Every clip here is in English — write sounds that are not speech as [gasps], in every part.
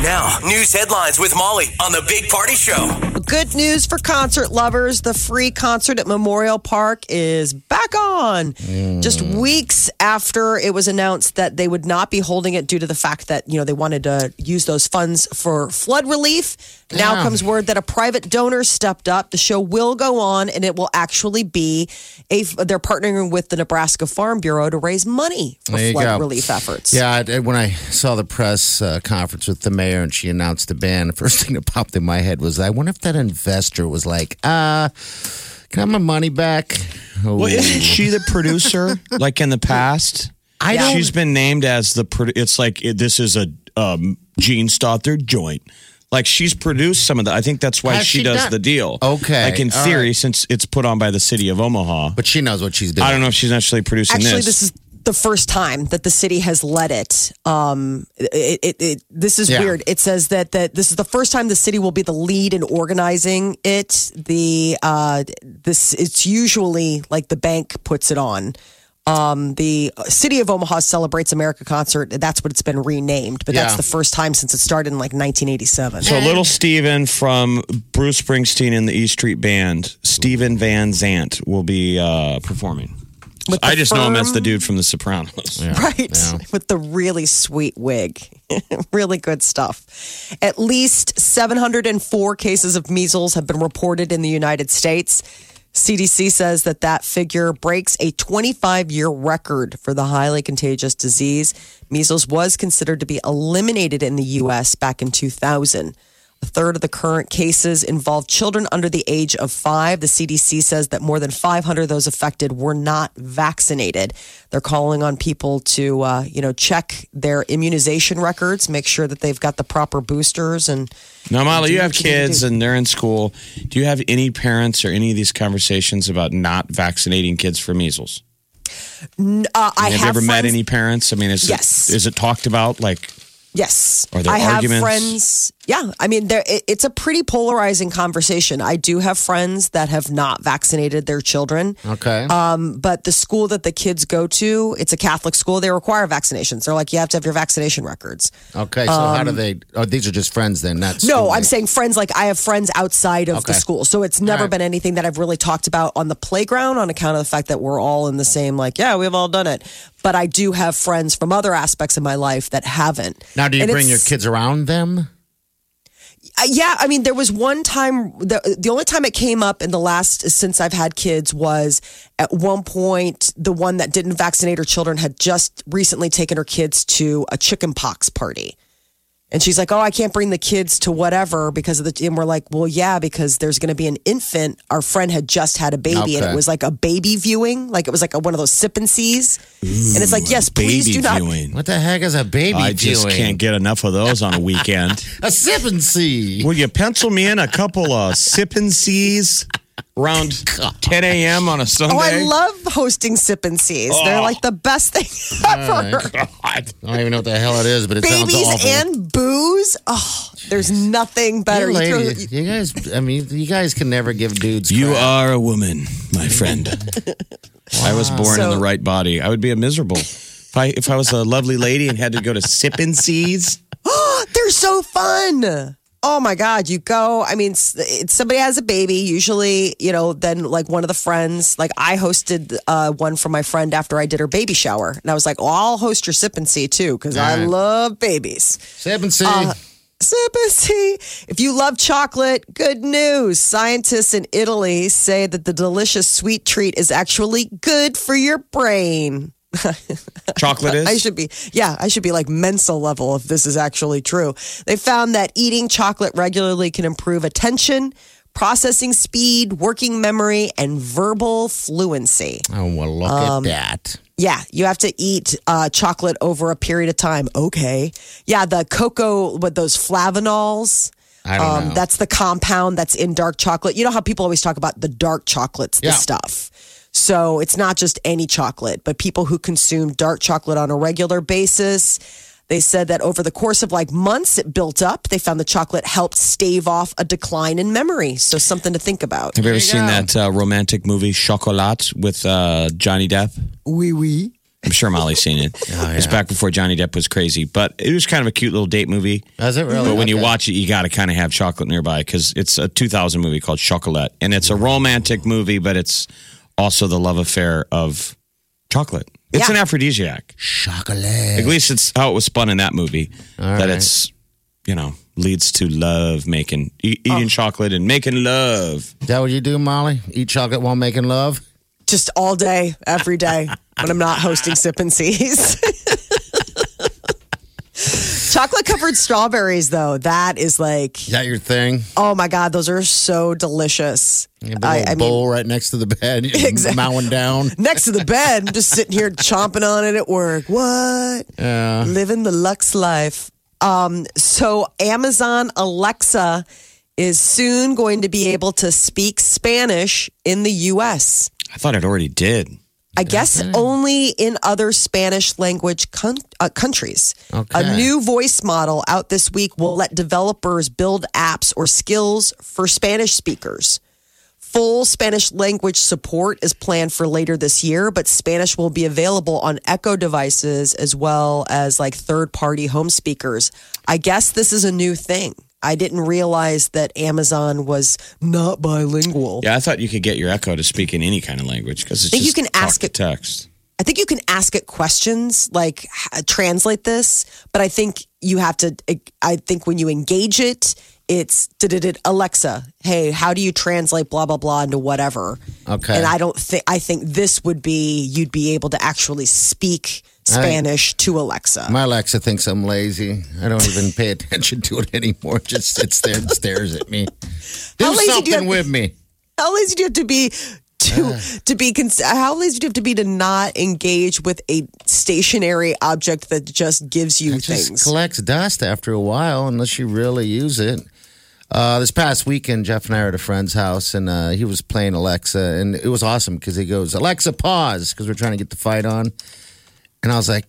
Now, news headlines with Molly on the Big Party Show. Good news for concert lovers. The free concert at Memorial Park is back on. Just weeks after it was announced that they would not be holding it due to the fact that, you know, they wanted to use those funds for flood relief. Now comes word that a private donor stepped up. The show will go on and it will actually be a they're partnering with the Nebraska Farm Bureau to raise money for flood go. relief efforts. Yeah, I- when I saw the press uh, conference with the mayor and she announced the ban, the [laughs] first thing that popped in my head was, I wonder if that investor was like, uh, can I have my money back? Oh. Well, isn't she the producer? [laughs] like in the past, I don't- She's been named as the. produ- It's like it, this is a um, Jean Stothert joint. Like she's produced some of the. I think that's why Has she, she does done- the deal. Okay, Like in all theory, right. since it's put on by the city of Omaha. But she knows what she's doing. I don't know if she's actually producing Actually, this. this is the first time that the city has let it. Um, it, it, it this is Yeah. weird. It says that that this is the first time the city will be the lead in organizing it. The uh, this it's usually like the bank puts it on. Um, the city of Omaha celebrates America concert. That's what it's been renamed, but that's the first time since it started in like 1987. So little Steven from Bruce Springsteen and the E Street Band, Steven Van Zandt, will be uh, performing. With I the just know him as the dude from The Sopranos. Right. [laughs] With the really sweet wig. [laughs] really good stuff. At least 704 cases of measles have been reported in the United States. CDC says that that figure breaks a 25 year record for the highly contagious disease. Measles was considered to be eliminated in the U.S. back in 2000. A third of the current cases involve children under the age of five. The CDC says that more than 500 of those affected were not vaccinated. They're calling on people to, uh, you know, check their immunization records, make sure that they've got the proper boosters. And Now, Molly, Do you have kids and they're in school. Do you have any parents or any of these conversations about not vaccinating kids for measles? uh, I have, have you ever met any parents? I mean, is Yes. it, is it talked about? Like, Yes. Are there I have arguments? friends. Yeah. I mean, there, it, it's a pretty polarizing conversation. I do have friends that have not vaccinated their children. Okay. Um, but the school that the kids go to, it's a Catholic school. They require vaccinations. They're like, you have to have your vaccination records. okay, so how do they? Oh, these are just friends then. Not um, No. I'm saying friends. Like I have friends outside of the school, so it's never right. been anything that I've really talked about on the playground on account of the fact that we're all in the same. Like, yeah, we've all done it. But I do have friends from other aspects of my life that haven't. Now, do you And bring your kids around them? Yeah, I mean, there was one time. The, the only time it came up in the last since I've had kids was at one point the one that didn't vaccinate her children had just recently taken her kids to a chicken pox party. And she's like, "Oh, I can't bring the kids to whatever because of the." And we're like, "Well, yeah, because there's going to be an infant. Our friend had just had a baby, and it was like a baby viewing, like it was like a, one of those sip and sees. and it's like, yes, please baby do not. viewing. What the heck is a baby I just viewing? can't get enough of those on a weekend. [laughs] a sip and see. Will you pencil me in a couple of sip and sees around [laughs] 10 a.m. on a Sunday? Oh, I love hosting sip and sees. They're Oh. like the best thing [laughs] ever. God. I don't even know what the hell it is, but it sounds babies awful. and booze. Oh, there's nothing better. You, You throw- lady, you guys, I mean, you guys can never give dudes. You are a woman, my friend. [laughs] I was born in the right body. I would be a miserable. If I if I was a lovely lady and had to go to sip and sees, [gasps] they're so fun. Oh my God, you go. I mean, somebody has a baby. Usually, you know, then like one of the friends, like I hosted uh, one for my friend after I did her baby shower. And I was like, well, I'll host your sip and see too, because I Right. love babies. Sip and see. Uh, Sip and see. If you love chocolate, good news. Scientists in Italy say that the delicious sweet treat is actually good for your brain. [laughs] chocolate is. I should be, yeah, I should be like Mensa level if this is actually true. They found that eating chocolate regularly can improve attention, processing speed, working memory, and verbal fluency. Oh, well, look Um, at that. Yeah, you have to eat uh, chocolate over a period of time. Okay. Yeah, the cocoa with those flavanols. I don't um, know. That's the compound that's in dark chocolate. You know how people always talk about the dark chocolates, the Yeah. stuff. So it's not just any chocolate, but people who consume dark chocolate on a regular basis. They said that over the course of like months, it built up. They found the chocolate helped stave off a decline in memory. So something to think about. Have you ever you seen go. that uh, romantic movie Chocolat with uh, Johnny Depp? Oui, oui. I'm sure Molly's seen it. [laughs] It's back before Johnny Depp was crazy, but it was kind of a cute little date movie. Is it really? But when you watch it, you got to kind of have chocolate nearby because it's a 2000 movie called Chocolat, and it's a romantic movie, but it's also the love affair of chocolate. It's Yeah. an aphrodisiac. Chocolate. At least it's how it was spun in that movie. that right. it's, you know, leads to love making, e- eating oh. chocolate and making love. Is that what you do, Molly? Eat chocolate while making love? Just all day, every day when I'm not hosting Sip and Sees. [laughs] Chocolate covered strawberries, though, that is like, Is that your thing? oh my God, those are so delicious. You have a I, little I mean, bowl right next to the bed. [laughs] Mowing down. [laughs] next to the bed, I'm just sitting here chomping on it at work. What? Yeah. Living the Lux life. Um, so Amazon Alexa is soon going to be able to speak Spanish in the US. I thought it already did. I guess only in other Spanish language con- uh, countries. Okay. A new voice model out this week will let developers build apps or skills for Spanish speakers. Full Spanish language support is planned for later this year, but Spanish will be available on Echo devices as well as like third party home speakers. I guess this is a new thing. I didn't realize that Amazon was not bilingual. Yeah, I thought you could get your Echo to speak in any kind of language because it's think you can ask it- text. I think you can ask it questions like translate this, but I think you have to. Eh, I think when you engage it, it's "Did-did-did, Alexa, hey, how do you translate blah blah blah into whatever? Okay. And I don't think I think this would be you'd be able to actually speak Spanish to Alexa. My Alexa thinks I'm lazy. I don't even pay attention to it anymore. It just sits there and stares at me. Do How lazy do you something have- with me. how lazy do you have to be to to be how lazy do you have to be to not engage with a stationary object that just gives you It just things? collects dust after a while unless you really use it. Uh, this past weekend, Jeff and I were at a friend's house, and uh, he was playing Alexa, and it was awesome because he goes, "Alexa, pause," because we're trying to get the fight on, and I was like,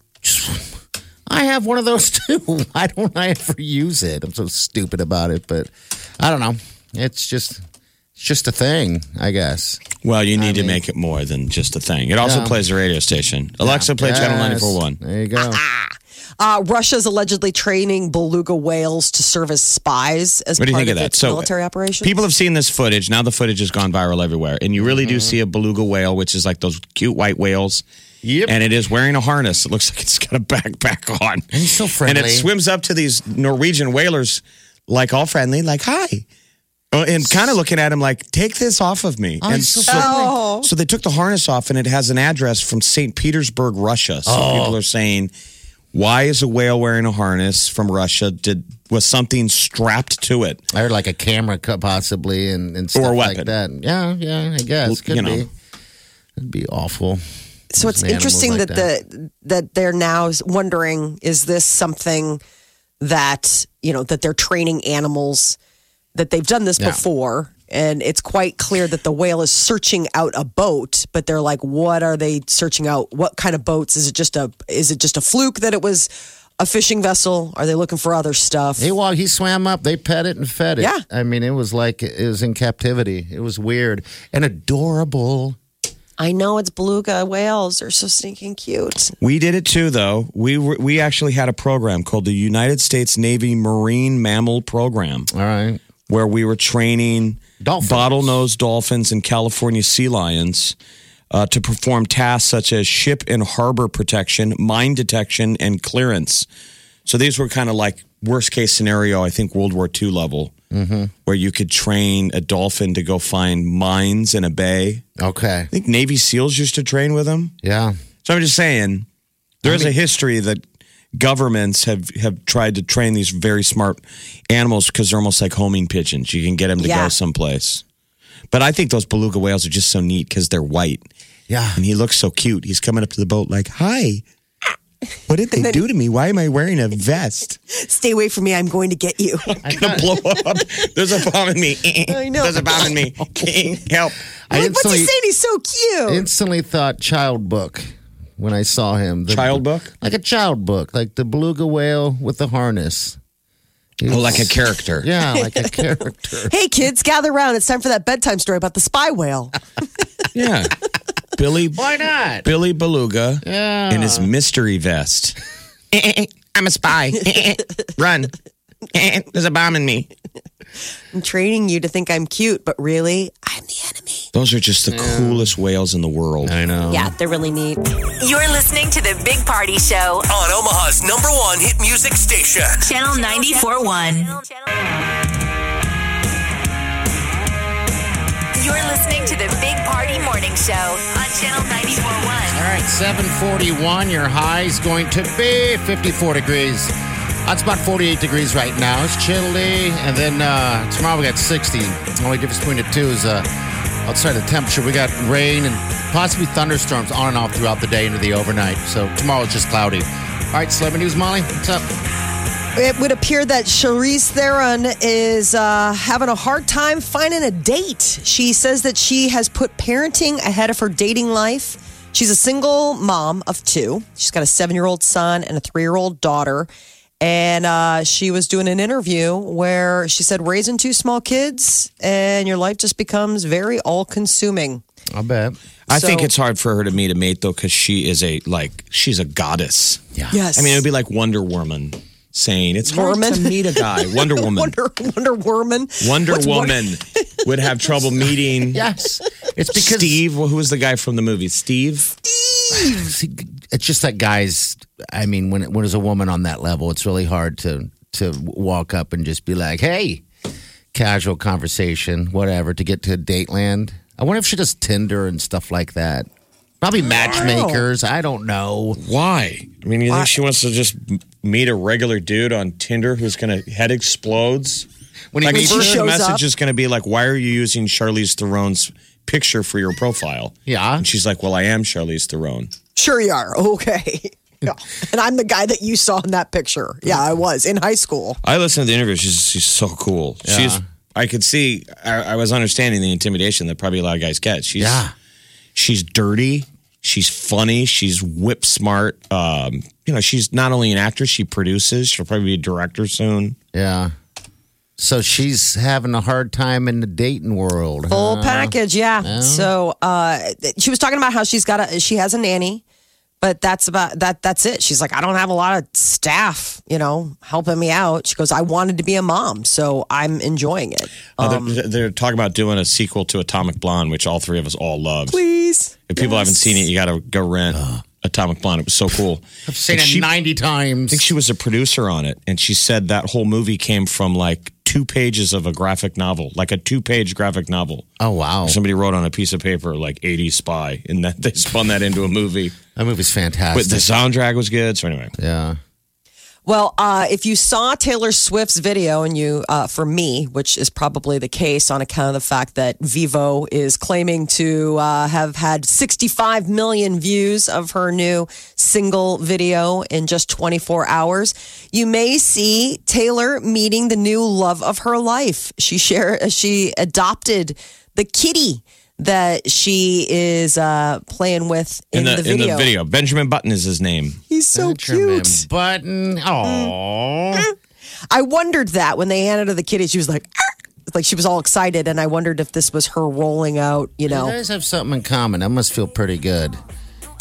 "I have one of those [laughs] too. Why don't I ever use it? I'm so stupid about it, but I don't know. It's just, it's just a thing, I guess." Well, you need to mean- make it more than just a thing. It also Yeah. plays the radio station. Alexa, play channel Yes. 941. There you go. [laughs] Uh, Russia's allegedly training beluga whales to serve as spies as What do you part think of that? its So, military operation. People have seen this footage. Now the footage has gone viral everywhere. And you really do see a beluga whale, which is like those cute white whales. Yep. And it is wearing a harness. It looks like it's got a backpack on. And he's so And it swims up to these Norwegian whalers, like all friendly, like, hi. Oh, And kind of looking at him like, take this off of me. Oh, and so so, oh. so they took the harness off, and it has an address from St. Petersburg, Russia. So Oh. people are saying, why is a whale wearing a harness from Russia? Did was something strapped to it? I heard like a camera cut possibly and, and stuff Or a like weapon. that. Yeah, yeah, I guess. Could You know. be. It'd be awful. So it's animals interesting like that, the that they're now wondering is this something that you know that they're training animals that they've done this Yeah. before and it's quite clear that the whale is searching out a boat but they're like what are they searching out what kind of boats is it just a is it just a fluke that it was a fishing vessel are they looking for other stuff He walked, he swam up, they pet it and fed it. Yeah. I mean, it was like it was in captivity. It was weird and adorable. I know it's beluga whales they're so stinking cute We did it too, though. We were, we actually had a program called the United States Navy Marine Mammal Program, All right. where we were training Dolphins. bottlenose dolphins and California sea lions uh, to perform tasks such as ship and harbor protection, mine detection, and clearance. So these were kind of like worst case scenario, I think World War II level, where you could train a dolphin to go find mines in a bay. Okay. I think Navy SEALs used to train with them. Yeah. So I'm just saying, there is a history that governments have have tried to train these very smart animals because they're almost like homing pigeons. You can get them to Yeah. go someplace. But I think those beluga whales are just so neat because they're white. Yeah. And he looks so cute. He's coming up to the boat like, "Hi, [laughs] what did they do to me? Why am I wearing a vest? [laughs] Stay away from me. I'm going to get you. I'm gonna blow up. There's a bomb in me. [laughs] I know. There's a bomb in me. Help!" I like, what's he instantly, saying? He's so cute. instantly thought child book when I saw him. The- Child book? Like a child book, like the beluga whale with the harness. Oh, like a character. Yeah, like a character. hey, kids, gather around. It's time for that bedtime story about the spy whale. Yeah. Billy [laughs] Why not? Billy Beluga Yeah. in his mystery vest. [laughs] Eh, eh, eh, I'm a spy. Run. There's a bomb in me. I'm training you to think I'm cute, but really, I'm the enemy. Those are just the coolest whales in the world. I know. Yeah, they're really neat. You're listening to the Big Party Show, On Omaha's number one hit music station. Channel 94.1. You're listening to the Big Party Morning Show on Channel 94.1. All right, 741. Your high is going to be 54 degrees. That's about 48 degrees right now. It's chilly. And then uh, tomorrow we got 60. The only difference between the two is uh, outside the temperature. We got rain and possibly thunderstorms on and off throughout the day into the overnight. So tomorrow it's just cloudy. All right, celebrity news, Molly. What's up? It would appear that Charlize Theron is uh, having a hard time finding a date. She says that she has put parenting ahead of her dating life. She's a single mom of two. She's got a seven year old son and a three year old daughter. And uh, she was doing an interview where she said, raising two small kids and your life just becomes very all consuming. I'll bet. I think it's hard for her to meet a mate though, because she is a like she's a goddess. Yeah. Yes. I mean, it would be like Wonder Woman saying it's hard Woman? to meet a [laughs] guy. Wonder Woman. Wonder, Wonder Woman. Wonder What's Wonder- Woman would have trouble [laughs] meeting Yes. It's because Steve. Who was the guy from the movie? Steve. Steve. it's just that guys. I mean, when when there's a woman on that level, it's really hard to to walk up and just be like, "Hey, casual conversation, whatever," to get to date land. I wonder if she does Tinder and stuff like that. Probably matchmakers. I don't know. Why? I mean, you think she wants to just m- meet a regular dude on Tinder who's going to head explodes? When he Like, meets the first shows message up- is going to be like, "Why are you using Charlize Theron's picture for your profile?" Yeah. and she's like, "Well, I am Charlize Theron." Sure, you are. [laughs] Okay. [laughs] Yeah. And I'm the guy that you saw in that picture. Yeah, I was in high school. I listened to the interview. She's she's so cool. She's. I could see. I, I was understanding the intimidation that probably a lot of guys get. She's. Yeah. She's dirty. She's funny. She's whip smart. Um, you know, she's not only an actress, she produces. She'll probably be a director soon. Yeah. So she's having a hard time in the dating world. Full huh? package, yeah. So uh, she was talking about how she's got a she has a nanny, but that's about that. That's it. She's like, I don't have a lot of staff, you know, helping me out. She goes, I wanted to be a mom, so I'm enjoying it. Uh, they're, they're talking about doing a sequel to Atomic Blonde, which all three of us all love. Please, If people haven't seen it, you got to go rent Atomic Blonde. It was so cool. I've seen And it she- 90 times. I think she was a producer on it, and she said that whole movie came from like two pages of a graphic novel, like a two-page graphic novel. oh, wow. Somebody wrote on a piece of paper like 80 spy, and that [laughs] they spun that into a movie. That movie's But fantastic. the soundtrack was good. So anyway, yeah. Well, uh, if you saw Taylor Swift's video, and you, uh, for me, which is probably the case on account of the fact that Vevo is claiming to uh, have had 65 million views of her new single video in just 24 hours, you may see Taylor meeting the new love of her life. She share, she adopted the kitty that she is uh, playing with in, the, video. in the video, Benjamin Button is his name. He's so Benjamin cute. Button. Oh. I wondered that when they handed her the kitty, she was like, "Arr!" like she was all excited, and I wondered if this was her rolling out, you know, You know, guys have something in common. That must feel pretty good.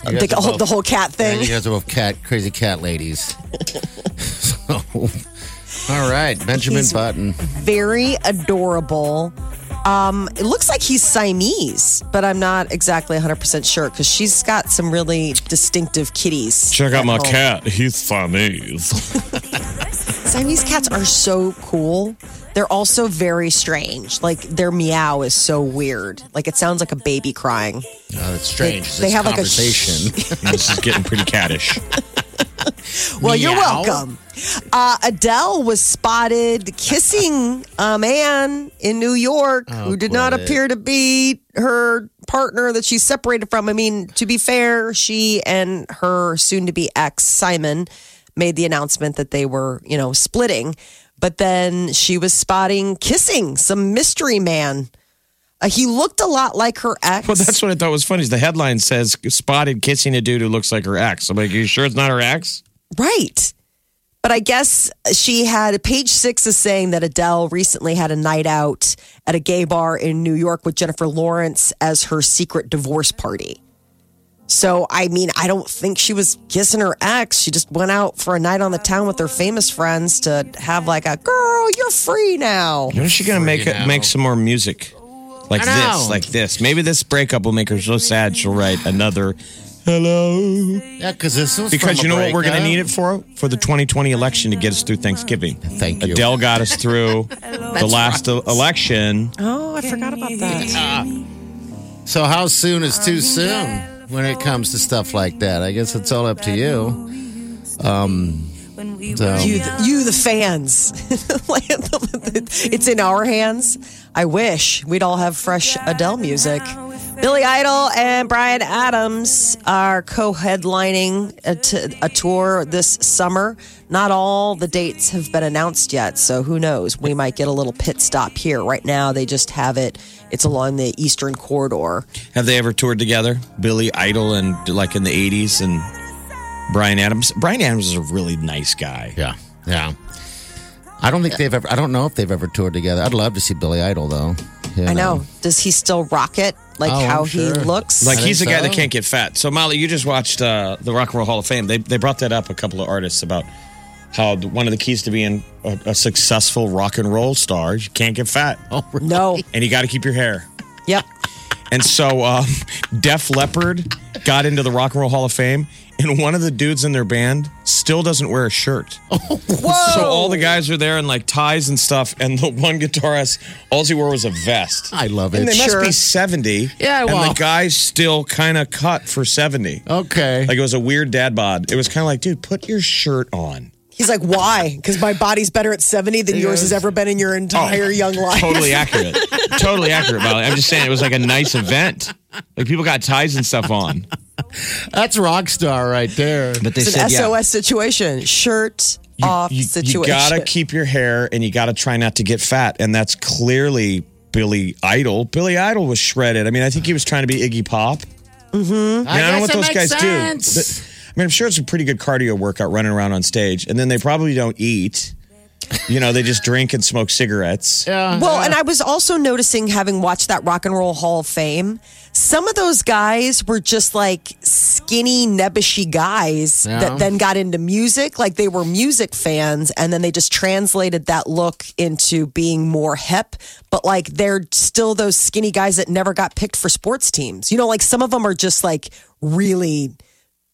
The, whole, both- the whole cat Yeah, thing. you guys are both cat, crazy cat ladies. [laughs] so, all right, Benjamin He's- Button. Very adorable. Um, it looks like he's Siamese, but I'm not exactly 100% sure because she's got some really distinctive kitties. Check out my home. cat. He's Siamese. [laughs] Siamese cats are so cool. They're also very strange. Like their meow is so weird. Like it sounds like a baby crying. Oh, that's strange. They- they this have like a conversation. [laughs] this is getting pretty [laughs] cattish. [laughs] Well, you're Meow. welcome. Uh, Adele was spotted kissing a man in New York who did not quit appear to be her partner that she's separated from. I mean, to be fair, she and her soon to be ex, Simon, made the announcement that they were, you know, splitting. But then she was spotting kissing some mystery man. Uh, he looked a lot like her ex. Well, that's what I thought was funny. Is the headline says spotted kissing a dude who looks like her ex. I'm like, you sure it's not her ex? Right. But I guess she had page six is saying that Adele recently had a night out at a gay bar in New York with Jennifer Lawrence as her secret divorce party. So, I mean, I don't think she was kissing her ex. She just went out for a night on the town with her famous friends to have like a girl, you're free now. When is she going to make it, make some more music? Like this, like this. Maybe this breakup will make her so sad she'll write another hello. Yeah, because this was Because from you know what we're going to need it for? For the 2020 election to get us through Thanksgiving. Thank you. Adele got us through [laughs] the last e- election. Oh, I forgot about that. So how soon is too soon when it comes to stuff like that? I guess it's all up to you. Um, so You, you, the fans. [laughs] [laughs] it's in our hands. I wish we'd all have fresh Adele music. Billy Idol and Bryan Adams are co headlining a, t- a tour this summer. Not all the dates have been announced yet, so who knows? We might get a little pit stop here. Right now, they just have it, it's along the Eastern Corridor. Have they ever toured together? Billy Idol and like in the 80s and Bryan Adams. Bryan Adams is a really nice guy. yeah, yeah. I don't think they've ever. I don't know if they've ever toured together. I'd love to see Billy Idol though. You I know. Does he still rock it? Like Oh, how sure. he looks? Like I he's the think guy that can't get fat. So Molly, you just watched uh, the Rock and Roll Hall of Fame. They they brought that up a couple of artists about how one of the keys to being a, a successful rock and roll star is you can't get fat, Oh, really? no. and you got to keep your hair. Yep. And so um, Def Leppard got into the Rock and Roll Hall of Fame, and one of the dudes in their band still doesn't wear a shirt. [laughs] Oh, Whoa. So all the guys are there in like ties and stuff, and the one guitarist, all he wore was a vest. I love it. And it. they Sure. must be 70. Yeah, And the guy's still kind of cut for 70. Okay. Like it was a weird dad bod. It was kind of like, dude, put your shirt on. He's like, why? Because my body's better at 70 than yours has ever been in your oh, entire young life. Oh, Totally [laughs] accurate. totally accurate, Molly. I'm just saying it was like a nice event. Like people got ties and stuff on. That's rock star right there. But they It's an SOS situation. Shirt off you, situation. You gotta keep your hair and you gotta try not to get fat. And that's clearly Billy Idol. Billy Idol was shredded. I mean, I think he was trying to be Iggy Pop. I, I, mean, I don't know what those guys makes do. But- I mean, I'm sure it's a pretty good cardio workout running around on stage. And then they probably don't eat. You know, they just drink and smoke cigarettes. Yeah, well, yeah. and I was also noticing, having watched that Rock and Roll Hall of Fame, some of those guys were just like skinny, nebbishy guys Yeah. that then got into music. Like they were music fans, and then they just translated that look into being more hip. But like they're still those skinny guys that never got picked for sports teams. You know, like some of them are just like really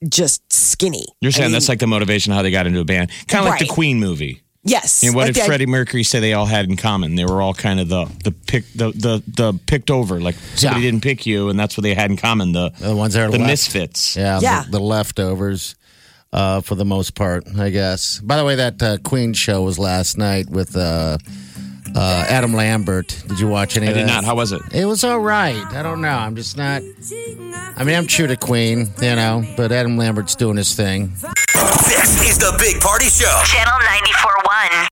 just skinny. You're saying I mean, that's like the motivation how they got into a band. Kind of like the Queen movie. Yes. And what like did the- Freddie Mercury say they all had in common? They were all kind of the the pick the the, the picked over. Like somebody Yeah. didn't pick you, and that's what they had in common. The The ones that are the left. misfits. Yeah, Yeah. The, the leftovers, uh, for the most part, I guess. By the way, that uh, Queen show was last night with uh, uh, Adam Lambert. Did you watch any I of did that? not. How was it? It was all right. I don't know. I'm just not. I mean, I'm true to Queen, you know, but Adam Lambert's doing his thing. This is the Big Party Show. Channel 94.1.